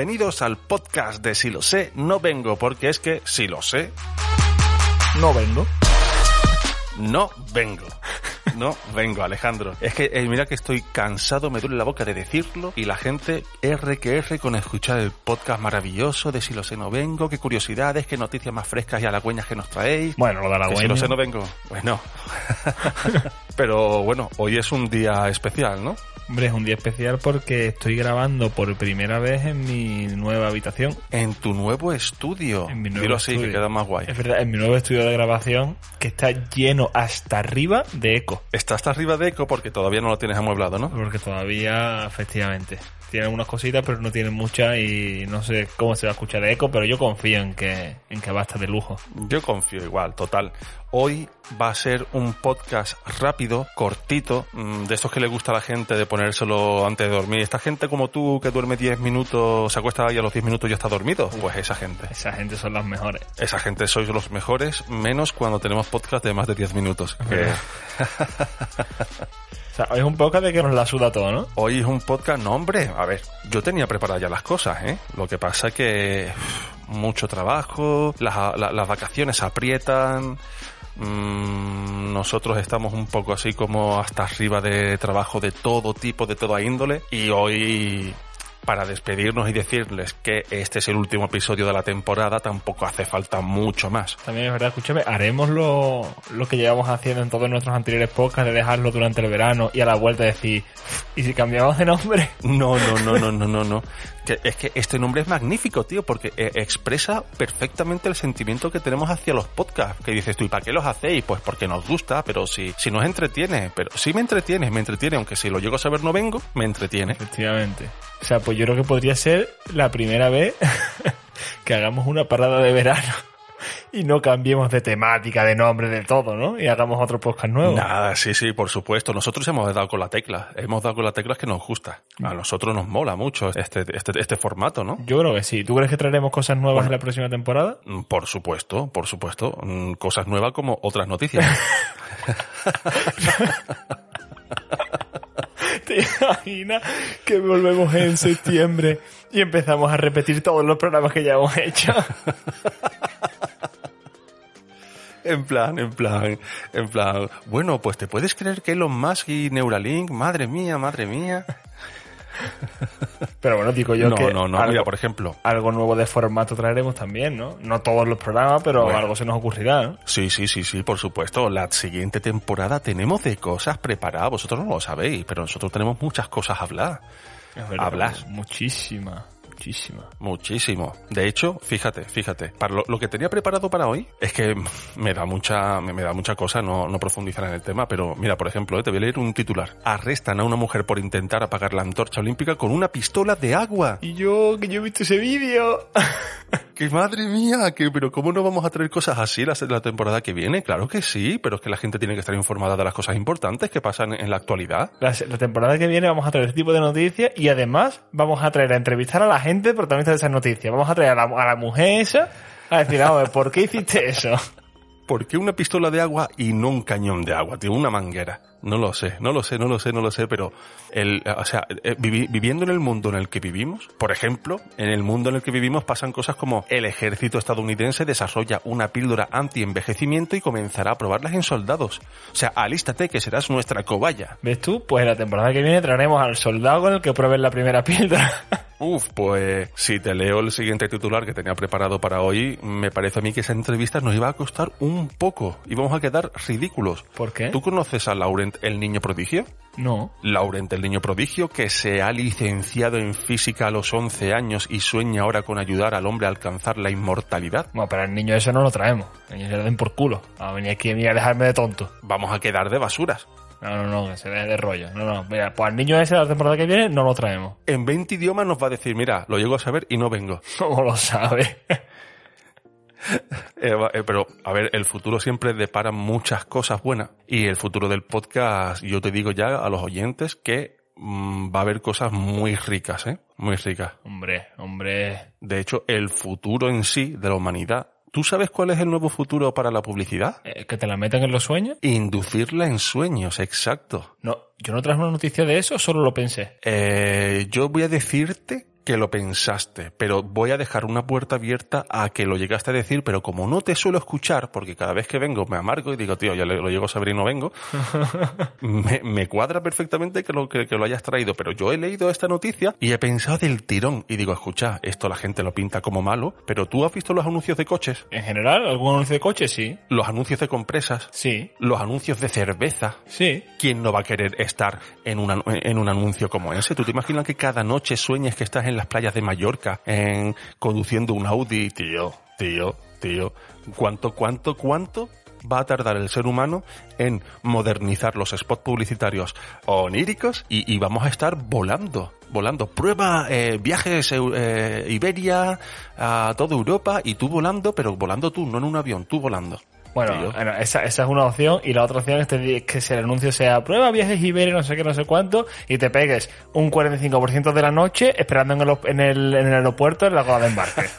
bienvenidos al podcast de Si lo sé, no vengo, porque es que si lo sé, No vengo. no vengo. No vengo, Alejandro. Es que eh, mira que estoy cansado, me duele la boca de decirlo y la gente R que R con escuchar el podcast maravilloso de Si lo sé, no vengo, qué curiosidades, qué noticias más frescas y halagüeñas que nos traéis. Bueno, lo de la Que si lo sé, no vengo. Bueno. Pero bueno, hoy es un día especial, ¿no? Hombre, es un día especial porque estoy grabando por primera vez en mi nueva habitación. En tu nuevo estudio. En mi nuevo Dilo así, estudio. que queda más guay. Es verdad, en mi nuevo estudio de grabación que está lleno hasta arriba de eco. Está hasta arriba de eco porque todavía no lo tienes amueblado, ¿no? Porque todavía, efectivamente, tiene unas cositas, pero no tiene muchas y no sé cómo se va a escuchar de eco, pero yo confío en que, en que va a estar de lujo. Yo confío igual, total. Hoy va a ser un podcast rápido, cortito, mm, de estos que le gusta a la gente de ponérselo antes de dormir. Esta gente como tú que duerme 10 minutos, se acuesta y a los 10 minutos ya está dormido. Pues esa gente. Esa gente son las mejores. Esa gente sois los mejores, menos cuando tenemos podcast de más de 10 minutos. Que O sea, hoy es un podcast de que nos la suda todo, ¿no? hoy es un podcast, no hombre, a ver, yo tenía preparadas ya las cosas, ¿eh? Lo que pasa es que mucho trabajo, las, la- las vacaciones aprietan, mm, nosotros estamos un poco así como hasta arriba de trabajo de todo tipo, de toda índole, y hoy para despedirnos y decirles que este es el último episodio de la temporada, tampoco hace falta mucho más. También es verdad, escúchame, haremos lo, lo que llevamos haciendo en todos nuestros anteriores podcasts de dejarlo durante el verano y a la vuelta decir, ¿y si cambiamos de nombre? No, no, no, no, no, no, no. Que es que este nombre es magnífico, tío, porque eh, expresa perfectamente el sentimiento que tenemos hacia los podcasts. Que dices tú, ¿y para qué los hacéis? Pues porque nos gusta, pero si, si nos entretiene. Pero sí me entretiene, me entretiene, aunque si lo llego a saber no vengo, me entretiene. Efectivamente. O sea, pues yo creo que podría ser la primera vez que hagamos una parada de verano y no cambiemos de temática, de nombre, de todo, ¿no? Y hagamos otro podcast nuevo. Nada, sí, sí, por supuesto. Nosotros hemos dado con la tecla. Hemos dado con la tecla que nos gusta. A nosotros nos mola mucho este, este, este formato, ¿no? Yo creo que sí. ¿Tú crees que traeremos cosas nuevas en la próxima temporada? Mm, Por supuesto, por supuesto. Mm, Cosas nuevas como otras noticias. ¿Te imaginas que volvemos en septiembre y empezamos a repetir todos los programas que ya hemos hecho? En plan, en plan, en plan. Bueno, pues te puedes creer que Elon Musk y Neuralink, madre mía, madre mía. Pero bueno, digo yo no, que no, no. algo, Mira, por ejemplo. algo nuevo de formato traeremos también, ¿no? No todos los programas, pero Bueno. algo se nos ocurrirá, ¿no? Sí, sí, sí, sí, por supuesto. La siguiente temporada tenemos de cosas preparadas. Vosotros no lo sabéis, pero nosotros tenemos muchas cosas a hablar. Es verdad, Hablas. Muchísima, muchísima. Muchísimo. De hecho, fíjate, fíjate. Para lo, lo que tenía preparado para hoy es que me da mucha, me, me da mucha cosa no, no profundizar en el tema, pero mira, por ejemplo, eh, te voy a leer un titular. Arrestan a una mujer por intentar apagar la antorcha olímpica con una pistola de agua. Y yo, que yo he visto ese vídeo. ¡Que madre mía! que pero ¿Cómo no vamos a traer cosas así la, temporada que viene? Claro que sí, pero es que la gente tiene que estar informada de las cosas importantes que pasan en la actualidad. La, temporada que viene vamos a traer este tipo de noticias y además vamos a traer a entrevistar a la gente protagonista de esas noticias. Vamos a traer a la, a la mujer esa a decir, ver, ¿por qué hiciste eso? ¿Por qué una pistola de agua y no un cañón de agua, tío? Una manguera. No lo sé, no lo sé, no lo sé, no lo sé, pero el, o sea, eh, vivi- viviendo en el mundo en el que vivimos, por ejemplo, en el mundo en el que vivimos pasan cosas como el ejército estadounidense desarrolla una píldora anti-envejecimiento y comenzará a probarlas en soldados. O sea, alístate que serás nuestra cobaya. ¿Ves tú? Pues la temporada que viene traeremos al soldado con el que prueben la primera píldora. Uf, pues si te leo el siguiente titular que tenía preparado para hoy, me parece a mí que esa entrevista nos iba a costar un poco. Íbamos a quedar ridículos. ¿Por qué? ¿Tú conoces a Laurent el niño prodigio? No. Laurent el niño prodigio que se ha licenciado en física a los 11 años y sueña ahora con ayudar al hombre a alcanzar la inmortalidad. Bueno, pero el niño ese no lo traemos. El niño se lo den por culo. A venir aquí a mí a dejarme de tonto. Vamos a quedar de basuras. No, no, no, que se deje de rollo. No, no. Mira, pues al niño ese la temporada que viene no lo traemos. En 20 idiomas nos va a decir, mira, lo llego a saber y no vengo. ¿Cómo lo sabe? Eh, eh, pero, a ver, el futuro siempre depara muchas cosas buenas. Y el futuro del podcast, yo te digo ya a los oyentes que mm, va a haber cosas muy ricas, ¿eh? Muy ricas. hombre, hombre. De hecho, el futuro en sí de la humanidad. ¿Tú sabes cuál es el nuevo futuro para la publicidad? Eh, ¿Que te la metan en los sueños? Inducirla en sueños, exacto. No, yo no traje una noticia de eso, solo lo pensé. Eh, yo voy a decirte que lo pensaste, pero voy a dejar una puerta abierta a que lo llegaste a decir, pero como no te suelo escuchar, porque cada vez que vengo me amargo y digo, tío, ya lo llego a saber y no vengo, me, me, cuadra perfectamente que lo, que, que, lo hayas traído, pero yo he leído esta noticia y he pensado del tirón y digo, escucha, esto la gente lo pinta como malo, pero tú has visto los anuncios de coches. En general, algún anuncio de coches, sí. Los anuncios de compresas. Sí. Los anuncios de cerveza. Sí. ¿Quién no va a querer estar en, una, en un anuncio como ese? ¿Tú te imaginas que cada noche sueñes que estás en las playas de Mallorca, en, conduciendo un Audi? Tío, tío, tío. ¿Cuánto, cuánto, cuánto va a tardar el ser humano en modernizar los spots publicitarios oníricos y, vamos a estar volando, volando. Prueba eh, viajes eh, Iberia a toda Europa y tú volando, pero volando tú, no en un avión, tú volando. Bueno, bueno esa, esa, es una opción y la otra opción es que, que si el anuncio sea prueba viajes Iberia, no sé qué, no sé cuánto, y te pegues un 45% de la noche esperando en el, en el, en el aeropuerto en la cola de embarque.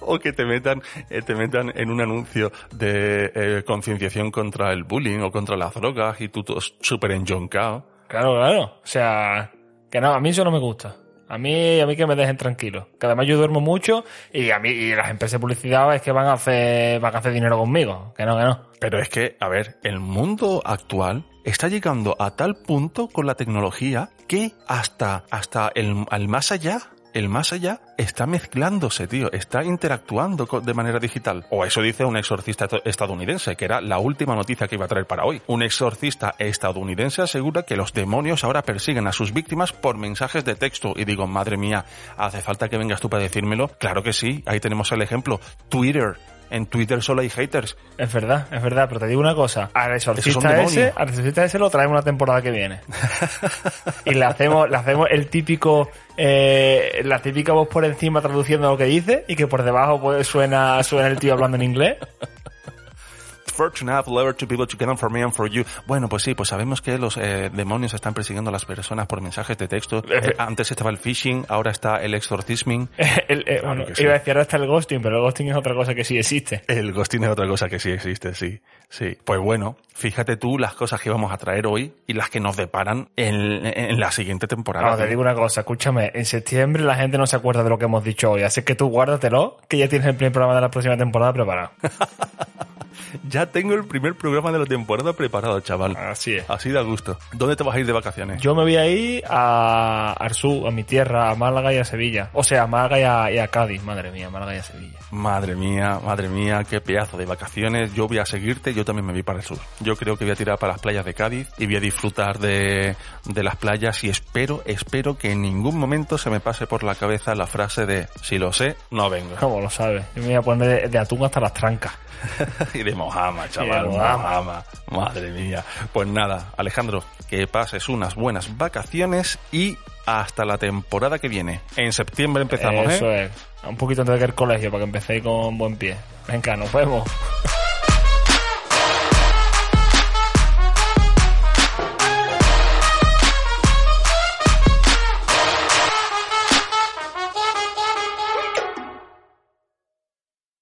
o que te metan, eh, te metan en un anuncio de eh, concienciación contra el bullying o contra las drogas y tú súper enjoncado. Claro, claro. O sea, que no, a mí eso no me gusta. A mí, a mí que me dejen tranquilo. Que además yo duermo mucho y a mí, y las empresas de publicidad es que van a hacer, van a hacer dinero conmigo. Que no, que no. Pero es que, a ver, el mundo actual está llegando a tal punto con la tecnología que hasta, hasta el, al más allá el más allá está mezclándose, tío, está interactuando de manera digital. O eso dice un exorcista estadounidense, que era la última noticia que iba a traer para hoy. Un exorcista estadounidense asegura que los demonios ahora persiguen a sus víctimas por mensajes de texto. Y digo, madre mía, ¿hace falta que vengas tú para decírmelo? Claro que sí, ahí tenemos el ejemplo. Twitter, en Twitter solo hay haters. Es verdad, es verdad, pero te digo una cosa. Al exorcista ese, al exorcista ese lo traemos la temporada que viene. y le hacemos, le hacemos el típico, eh, la típica voz por encima traduciendo lo que dice y que por debajo pues, suena, suena el tío hablando en inglés. Fortune have lever to people to get them for me and for you. Bueno, pues sí, pues sabemos que los eh, demonios están persiguiendo a las personas por mensajes de texto. Eh, antes estaba el phishing, ahora está el exorcisming. el, eh, bueno, iba a decir ahora está el ghosting, pero el ghosting es otra cosa que sí existe. El ghosting es otra cosa que sí existe, sí. Sí. Pues bueno, fíjate tú las cosas que vamos a traer hoy y las que nos deparan en, en la siguiente temporada. No, te digo una cosa, escúchame, en septiembre la gente no se acuerda de lo que hemos dicho hoy, así que tú guárdatelo, que ya tienes el primer programa de la próxima temporada preparado. ya tengo el primer programa de la temporada preparado, chaval. Así es. Así da gusto. ¿Dónde te vas a ir de vacaciones? Yo me voy a ir a Arsú, a mi tierra, a Málaga y a Sevilla. O sea, a Málaga y a, y a Cádiz, madre mía, Málaga y a Sevilla. Madre mía, madre mía, qué pedazo de vacaciones. Yo voy a seguirte, yo también me voy para el sur. Yo creo que voy a tirar para las playas de Cádiz y voy a disfrutar de, de las playas y espero, espero que en ningún momento se me pase por la cabeza la frase de si lo sé, no vengo. ¿Cómo lo sabes? Yo me voy a poner de, de atún hasta las trancas. y de Mojama, chaval, de Mojama. Madre mía. Pues nada, Alejandro, que pases unas buenas vacaciones y hasta la temporada que viene. En septiembre empezamos, Eso ¿eh? es. Un poquito antes de que el colegio para que empecéis con buen pie. Venga, nos vemos.